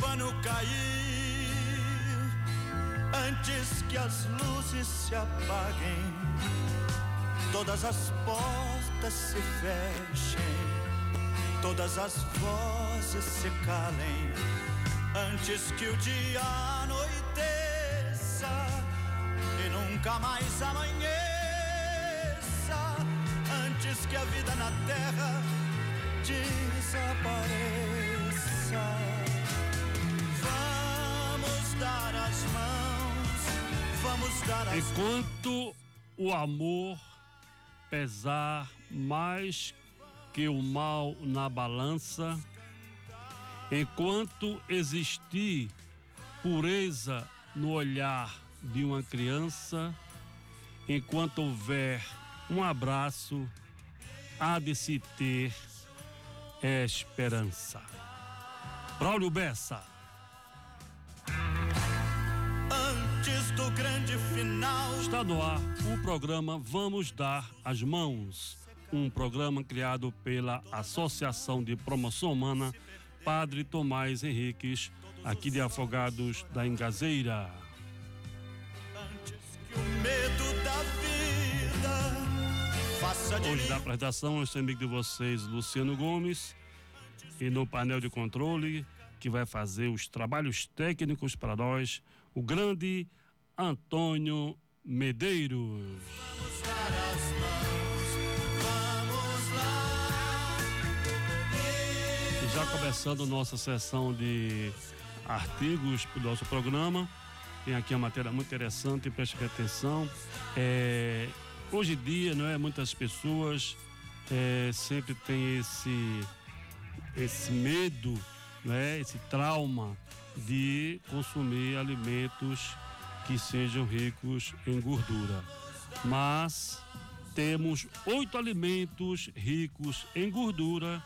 pano cair, antes que as luzes se apaguem, todas as portas se fechem, todas as vozes se calem, antes que o dia anoiteça e nunca mais amanheça, antes que a vida na terra desapareça. Dar as mãos, vamos dar as Enquanto o amor pesar mais que o mal na balança, enquanto existir pureza no olhar de uma criança, enquanto houver um abraço, há de se ter esperança. Braulio Bessa. Final. Está no ar o programa Vamos Dar as Mãos, um programa criado pela Associação de Promoção Humana Padre Tomás Henriques, aqui de Afogados da Engazeira. Hoje da apresentação, eu sou amigo de vocês, Luciano Gomes, e no painel de controle, que vai fazer os trabalhos técnicos para nós, o grande Antônio Medeiros. Já começando nossa sessão de artigos para o nosso programa, tem aqui uma matéria muito interessante, preste atenção. É, hoje em dia, não é, muitas pessoas é, sempre têm esse, esse medo, não é, esse trauma de consumir alimentos que sejam ricos em gordura. Mas temos oito alimentos ricos em gordura,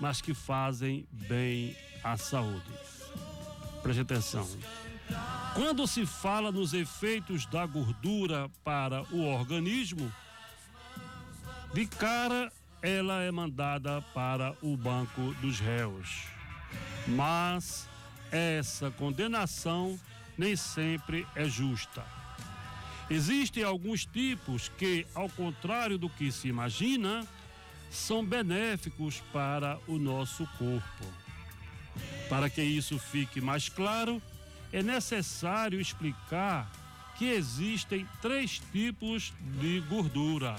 mas que fazem bem à saúde. Preste atenção. Quando se fala nos efeitos da gordura para o organismo, de cara ela é mandada para o banco dos réus. Mas essa condenação nem sempre é justa. Existem alguns tipos que, ao contrário do que se imagina, são benéficos para o nosso corpo. Para que isso fique mais claro, é necessário explicar que existem três tipos de gordura: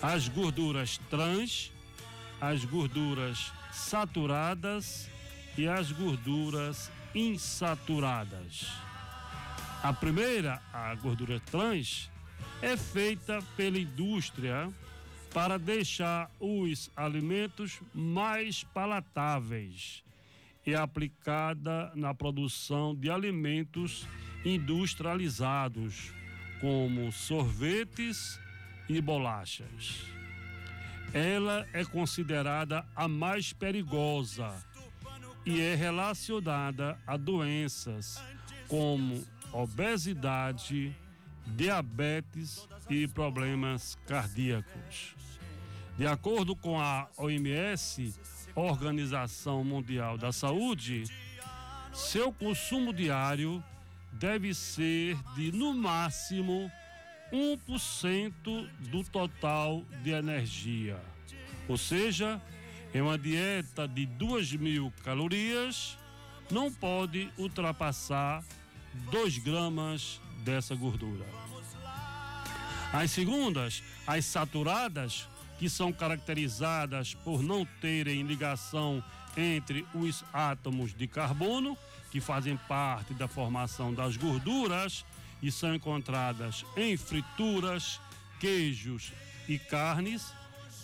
as gorduras trans, as gorduras saturadas e as gorduras insaturadas. A primeira, a gordura trans, é feita pela indústria para deixar os alimentos mais palatáveis e aplicada na produção de alimentos industrializados, como sorvetes e bolachas. Ela é considerada a mais perigosa e é relacionada a doenças como obesidade, diabetes e problemas cardíacos. De acordo com a OMS, Organização Mundial da Saúde, seu consumo diário deve ser de no máximo 1% do total de energia. Ou seja, em uma dieta de 2 mil calorias, não pode ultrapassar 2 gramas dessa gordura. As segundas, as saturadas, que são caracterizadas por não terem ligação entre os átomos de carbono, que fazem parte da formação das gorduras e são encontradas em frituras, queijos e carnes,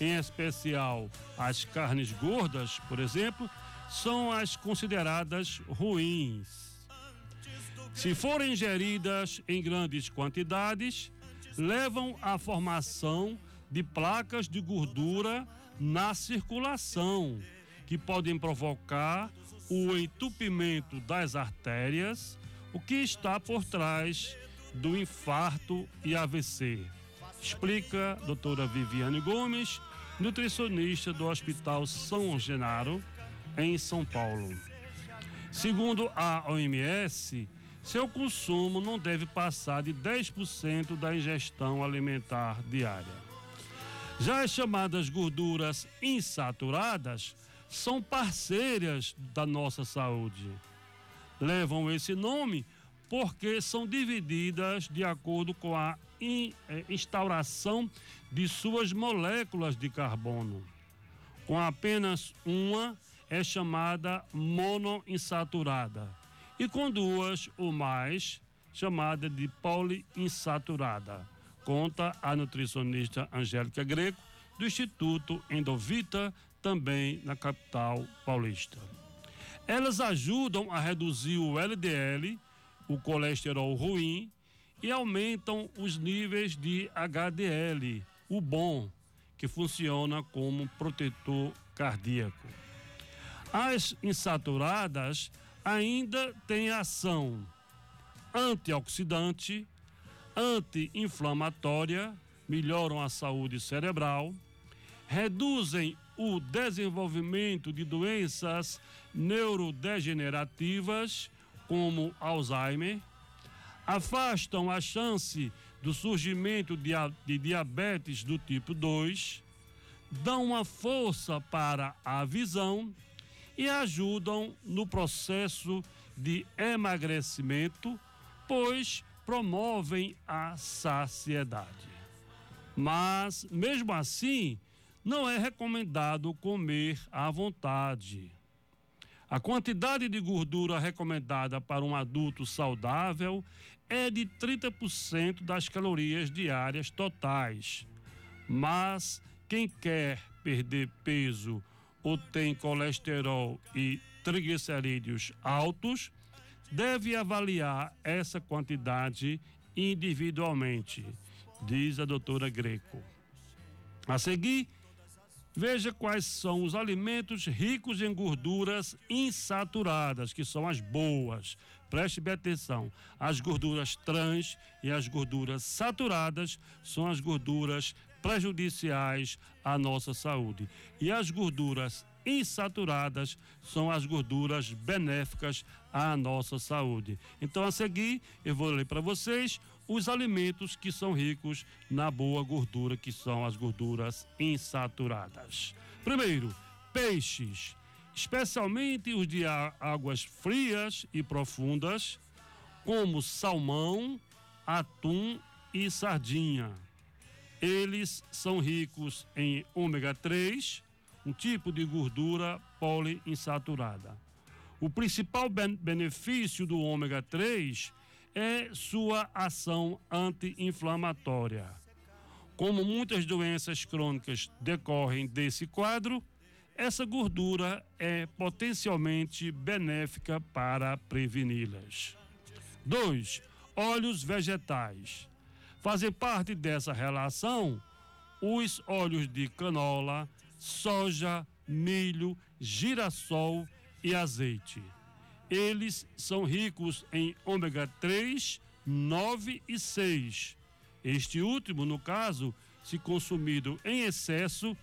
em especial as carnes gordas, por exemplo, são as consideradas ruins. Se forem ingeridas em grandes quantidades, levam à formação de placas de gordura na circulação, que podem provocar o entupimento das artérias, o que está por trás do infarto e AVC. Explica doutora Viviane Gomes, nutricionista do Hospital São Genaro, em São Paulo. Segundo a OMS, seu consumo não deve passar de 10% da ingestão alimentar diária. Já as chamadas gorduras insaturadas são parceiras da nossa saúde. Levam esse nome porque são divididas de acordo com a instauração de suas moléculas de carbono. Com apenas uma é chamada monoinsaturada e com duas ou mais chamada de poliinsaturada, conta a nutricionista Angélica Greco do Instituto Endovita, também na capital paulista. Elas ajudam a reduzir o LDL, o colesterol ruim, e aumentam os níveis de HDL, o bom, que funciona como protetor cardíaco. As insaturadas ainda têm ação antioxidante, anti-inflamatória, melhoram a saúde cerebral, reduzem o desenvolvimento de doenças neurodegenerativas, como Alzheimer, afastam a chance do surgimento de, de diabetes do tipo 2, dão uma força para a visão e ajudam no processo de emagrecimento, pois promovem a saciedade. Mas, mesmo assim, não é recomendado comer à vontade. A quantidade de gordura recomendada para um adulto saudável é de 30% das calorias diárias totais. Mas quem quer perder peso ou tem colesterol e triglicerídeos altos, deve avaliar essa quantidade individualmente, diz a doutora Greco. A seguir, veja quais são os alimentos ricos em gorduras insaturadas, que são as boas. Preste bem atenção. As gorduras trans e as gorduras saturadas são as gorduras prejudiciais à nossa saúde. E as gorduras insaturadas são as gorduras benéficas à nossa saúde. Então, a seguir, eu vou ler para vocês os alimentos que são ricos na boa gordura, que são as gorduras insaturadas. Primeiro, peixes, especialmente os de águas frias e profundas, como salmão, atum e sardinha. Eles são ricos em ômega 3, um tipo de gordura poliinsaturada. O principal benefício do ômega 3 é sua ação anti-inflamatória. Como muitas doenças crônicas decorrem desse quadro, essa gordura é potencialmente benéfica para preveni-las. 2. Óleos vegetais. Fazem parte dessa relação os óleos de canola, soja, milho, girassol e azeite. Eles são ricos em ômega 3, 9 e 6. Este último, no caso, se consumido em excesso,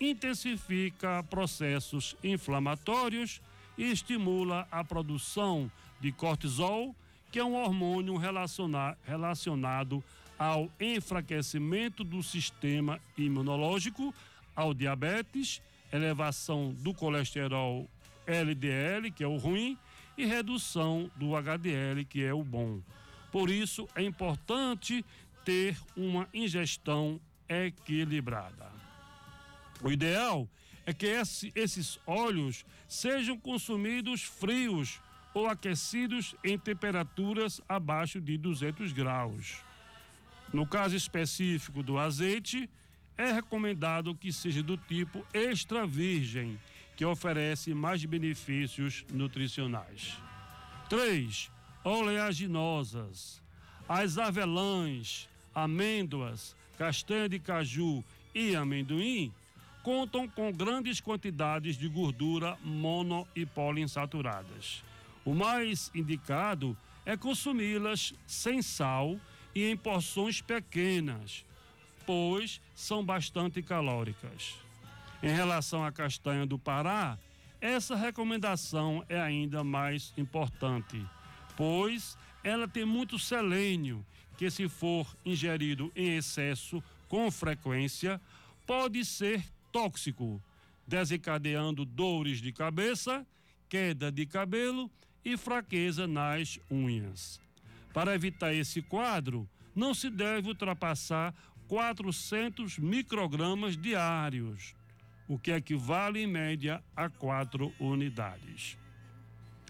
intensifica processos inflamatórios e estimula a produção de cortisol, que é um hormônio relacionado ao enfraquecimento do sistema imunológico, ao diabetes, elevação do colesterol LDL, que é o ruim, e redução do HDL, que é o bom. Por isso, é importante ter uma ingestão equilibrada. O ideal é que esse, esses óleos sejam consumidos frios ou aquecidos em temperaturas abaixo de 200 graus. No caso específico do azeite, é recomendado que seja do tipo extra virgem, que oferece mais benefícios nutricionais. 3. Oleaginosas. As avelãs, amêndoas, castanha de caju e amendoim contam com grandes quantidades de gordura mono e poliinsaturadas. O mais indicado é consumi-las sem sal e em porções pequenas, pois são bastante calóricas. Em relação à castanha do Pará, Essa recomendação é ainda mais importante, pois ela tem muito selênio, que se for ingerido em excesso com frequência, pode ser tóxico, desencadeando dores de cabeça, queda de cabelo e fraqueza nas unhas. Para evitar esse quadro, não se deve ultrapassar 400 microgramas diários, o que equivale em média a 4 unidades.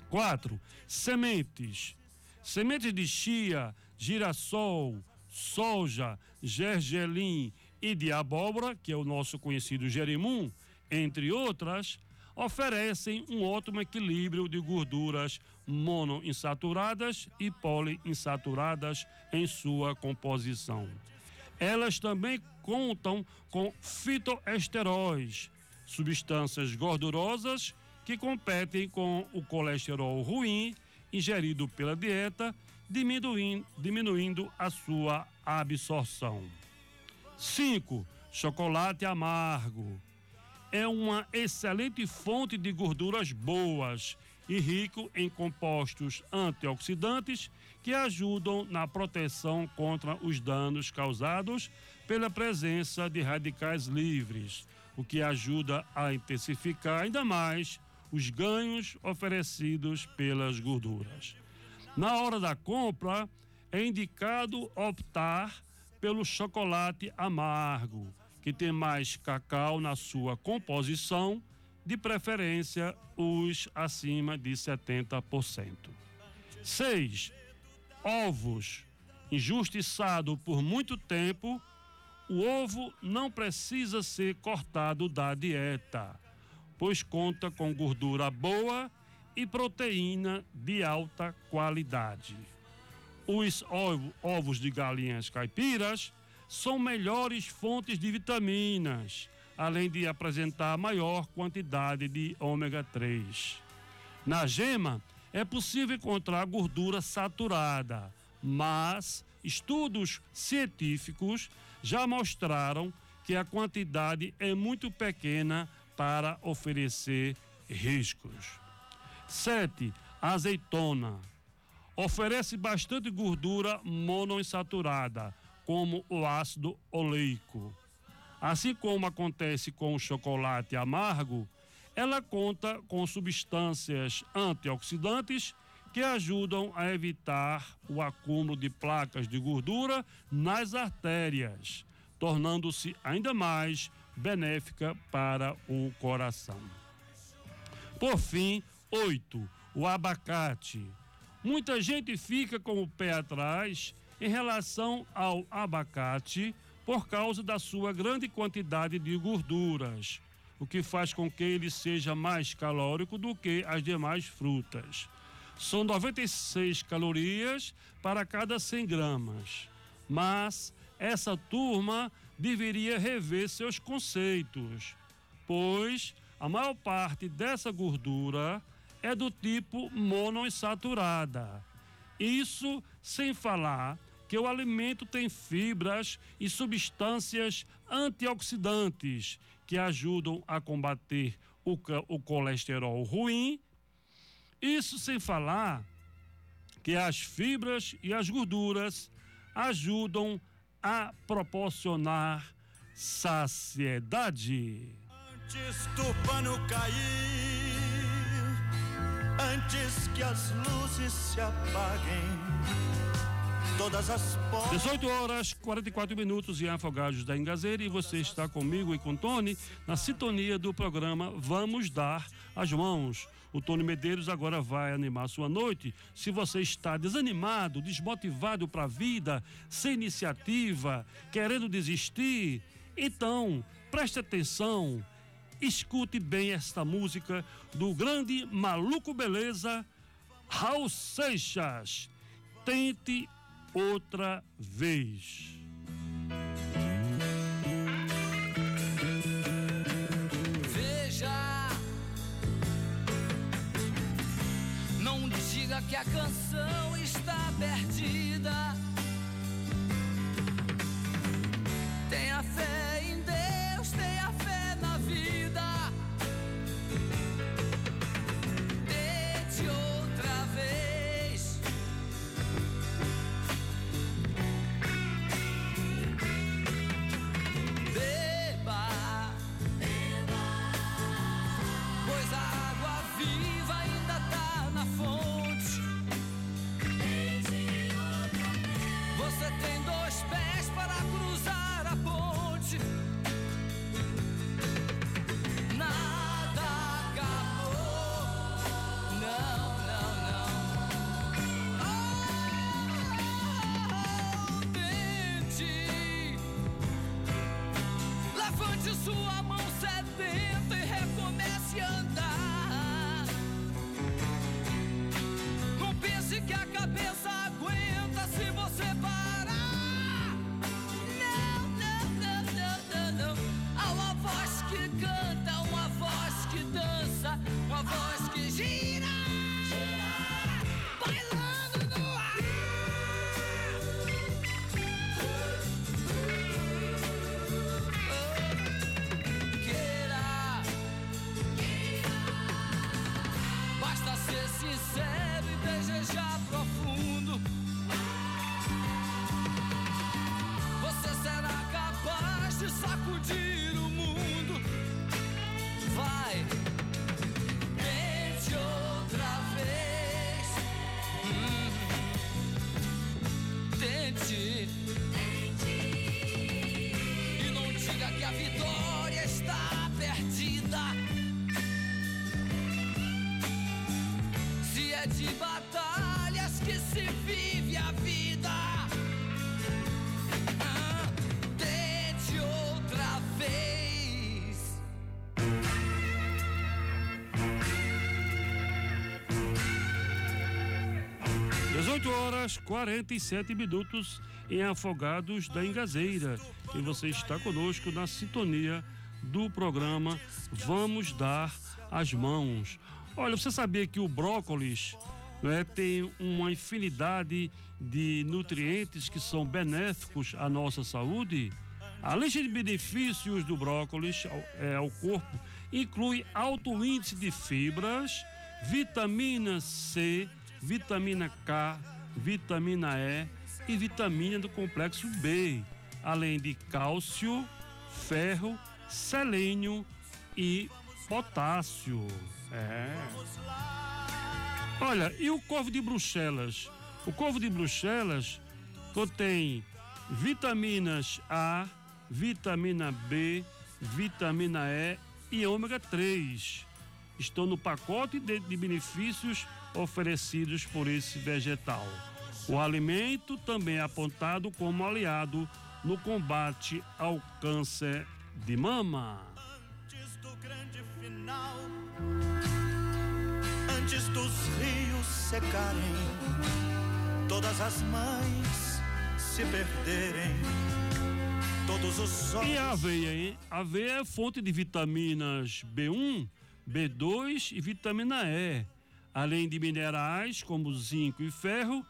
4. Sementes. Sementes de chia, girassol, soja, gergelim e de abóbora, que é o nosso conhecido gerimum, entre outras, oferecem um ótimo equilíbrio de gorduras monoinsaturadas e poliinsaturadas em sua composição. Elas também contam com fitoesteróis, substâncias gordurosas que competem com o colesterol ruim ingerido pela dieta, diminuindo, diminuindo a sua absorção. 5. Chocolate amargo é uma excelente fonte de gorduras boas e rico em compostos antioxidantes que ajudam na proteção contra os danos causados pela presença de radicais livres, o que ajuda a intensificar ainda mais os ganhos oferecidos pelas gorduras. Na hora da compra, é indicado optar pelo chocolate amargo que tem mais cacau na sua composição, de preferência os acima de 70%. 6. Ovos. Injustiçado por muito tempo, o ovo não precisa ser cortado da dieta, pois conta com gordura boa e proteína de alta qualidade. Os ovos de galinhas caipiras são melhores fontes de vitaminas, além de apresentar maior quantidade de ômega 3. Na gema, é possível encontrar gordura saturada, mas estudos científicos já mostraram que a quantidade é muito pequena para oferecer riscos. 7. Azeitona. Oferece bastante gordura monoinsaturada, como o ácido oleico. Assim como acontece com o chocolate amargo, ela conta com substâncias antioxidantes que ajudam a evitar o acúmulo de placas de gordura nas artérias, tornando-se ainda mais benéfica para o coração. Por fim, oito, o abacate. Muita gente fica com o pé atrás em relação ao abacate por causa da sua grande quantidade de gorduras, o que faz com que ele seja mais calórico do que as demais frutas. São 96 calorias para cada 100 gramas. Mas essa turma deveria rever seus conceitos, pois a maior parte dessa gordura é do tipo monoinsaturada. Isso sem falar que o alimento tem fibras e substâncias antioxidantes que ajudam a combater o, o colesterol ruim. Isso sem falar que as fibras e as gorduras ajudam a proporcionar saciedade. Antes do pano cair, antes que as luzes se apaguem todas as portas. 18 horas 44 minutos em Afogados da Engazeira e você está comigo e com Tony na sintonia do programa Vamos Dar as Mãos. O Tony Medeiros agora vai animar sua noite. Se você está desanimado, desmotivado para a vida, sem iniciativa, querendo desistir, então preste atenção, escute bem esta música do grande Maluco Beleza, Raul Seixas. Tente outra vez. Veja, não diga que a canção está perdida. 47 minutos em Afogados da Engazeira. E você está conosco na sintonia do programa Vamos Dar as Mãos. Olha, você sabia que o brócolis né, tem uma infinidade de nutrientes que são benéficos à nossa saúde? A lista de benefícios do brócolis é, ao corpo inclui alto índice de fibras, vitamina C, vitamina K, vitamina E e vitamina do complexo B, além de cálcio, ferro, selênio e potássio. É. Olha, e o couve de Bruxelas? O couve de Bruxelas contém vitaminas A, vitamina B, vitamina E e ômega 3. Estão no pacote de, de benefícios oferecidos por esse vegetal. O alimento também é apontado como aliado no combate ao câncer de mama. Antes do grande final, antes dos rios secarem, todas as mães se perderem, todos os E a aveia, hein? A aveia é fonte de vitaminas B1, B2 e vitamina E, além de minerais como zinco e ferro,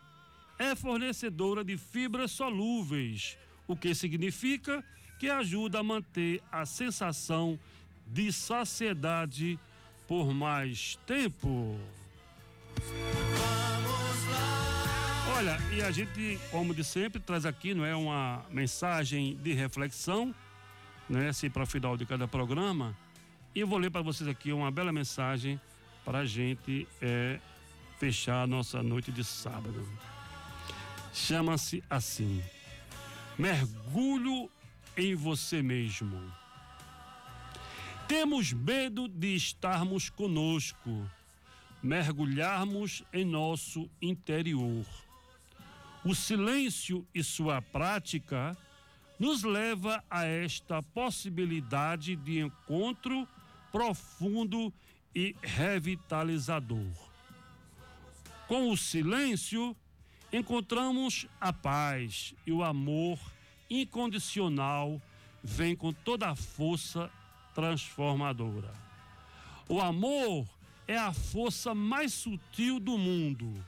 é fornecedora de fibras solúveis, o que significa que ajuda a manter a sensação de saciedade por mais tempo. Olha, e a gente, como de sempre, traz aqui, não é uma mensagem de reflexão, né, assim para o final de cada programa. E eu vou ler para vocês aqui uma bela mensagem para a gente é, fechar a nossa noite de sábado. Chama-se assim: Mergulho em você mesmo. Temos medo de estarmos conosco, mergulharmos em nosso interior. O silêncio e sua prática nos leva a esta possibilidade de encontro profundo e revitalizador. Com o silêncio, encontramos a paz e o amor incondicional vem com toda a força transformadora. O amor é a força mais sutil do mundo.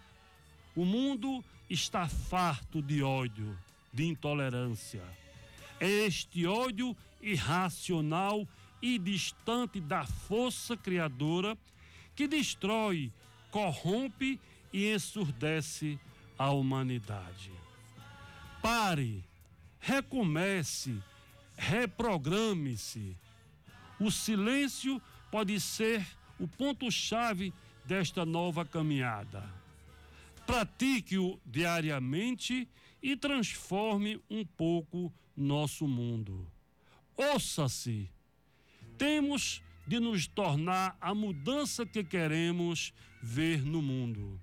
O mundo está farto de ódio, de intolerância. É este ódio irracional e distante da força criadora que destrói, corrompe e ensurdece a humanidade. Pare, recomece, reprograme-se. O silêncio pode ser o ponto-chave desta nova caminhada. Pratique-o diariamente e transforme um pouco nosso mundo. Ouça-se. Temos de nos tornar a mudança que queremos ver no mundo.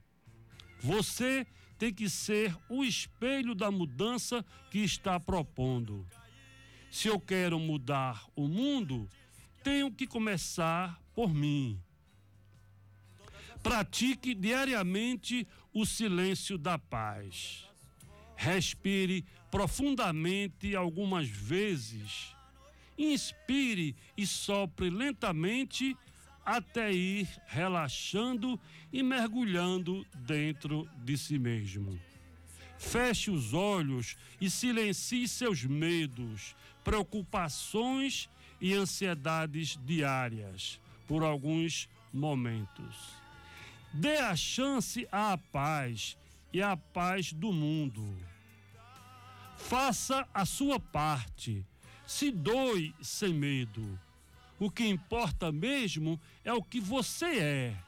Você tem que ser o espelho da mudança que está propondo. Se eu quero mudar o mundo, tenho que começar por mim. Pratique diariamente o silêncio da paz. Respire profundamente algumas vezes. Inspire e sopre lentamente até ir relaxando e mergulhando dentro de si mesmo. Feche os olhos e silencie seus medos, preocupações e ansiedades diárias por alguns momentos. Dê a chance à paz e à paz do mundo. Faça a sua parte. Se doe sem medo. O que importa mesmo é o que você é.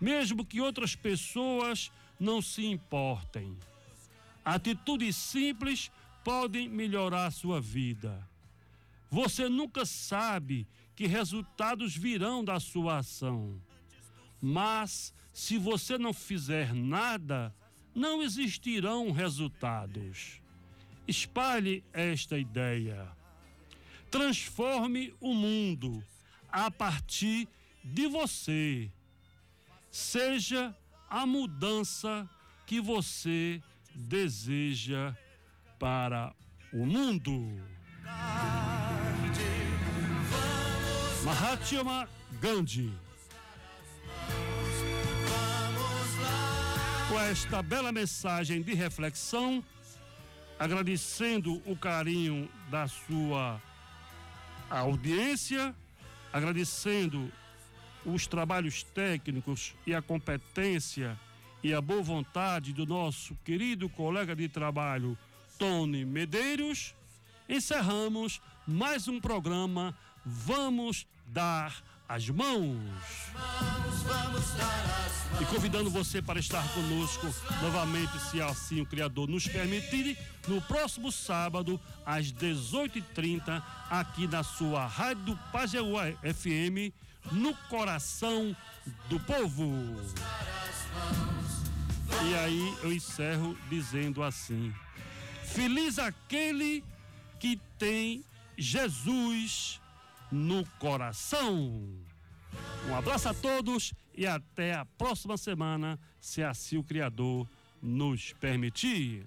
Mesmo que outras pessoas não se importem. Atitudes simples podem melhorar a sua vida. Você nunca sabe que resultados virão da sua ação. Mas se você não fizer nada, não existirão resultados. Espalhe esta ideia. Transforme o mundo a partir de você. Seja a mudança que você deseja para o mundo. Mahatma Gandhi. Com esta bela mensagem de reflexão, agradecendo o carinho da sua audiência, agradecendo os trabalhos técnicos e a competência e a boa vontade do nosso querido colega de trabalho, Tony Medeiros, encerramos mais um programa Vamos Dar as Mãos. E convidando você para estar conosco novamente, se assim o Criador nos permitir, no próximo sábado, às 18h30, aqui na sua Rádio Pajeú FM, no coração do povo. E aí eu encerro dizendo assim: Feliz aquele que tem Jesus no coração. Um abraço a todos e até a próxima semana, se assim o Criador nos permitir.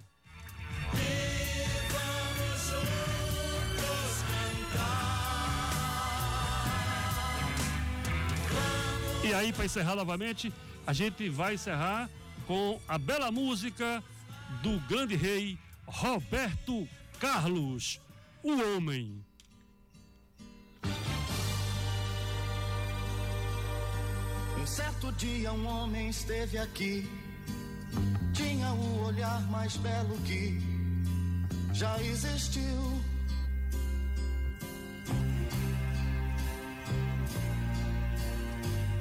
E aí, para encerrar novamente, a gente vai encerrar com a bela música do grande rei Roberto Carlos, o homem. Um certo dia um homem esteve aqui, tinha o olhar mais belo que já existiu.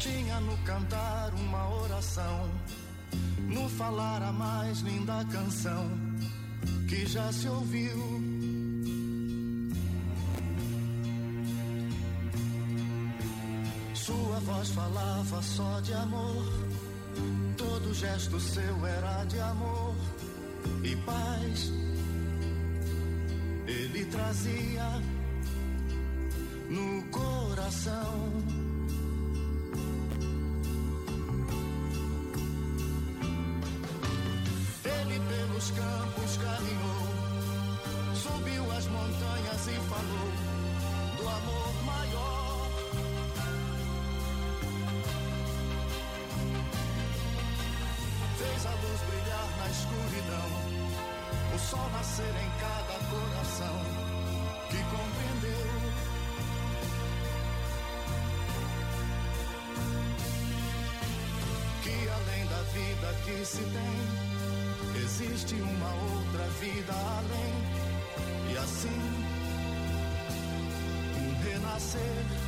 Tinha no cantar uma oração, no falar a mais linda canção que já se ouviu. Sua voz falava só de amor, todo gesto seu era de amor e paz. Ele trazia sol nascer em cada coração que compreendeu. Que além da vida que se tem, existe uma outra vida além, e assim, um renascer.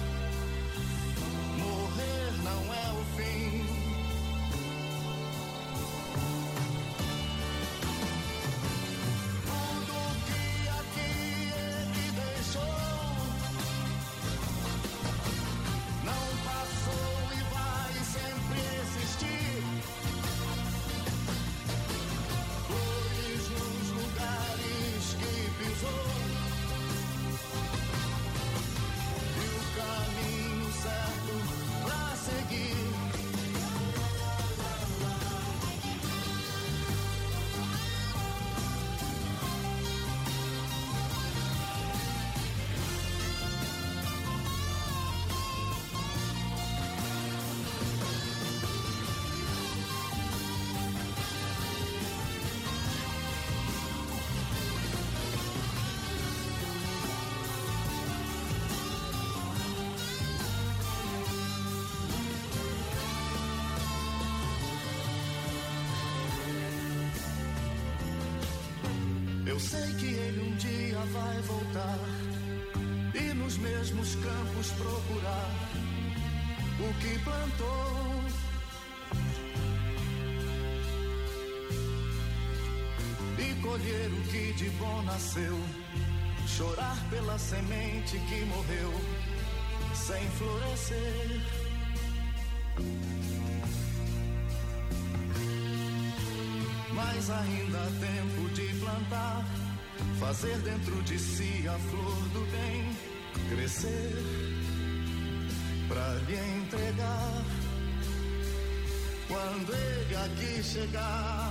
Eu sei que ele um dia vai voltar e nos mesmos campos procurar o que plantou. E colher o que de bom nasceu, chorar pela semente que morreu sem florescer. Mas ainda há tempo de plantar, fazer dentro de si a flor do bem crescer, para lhe entregar. Quando ele aqui chegar,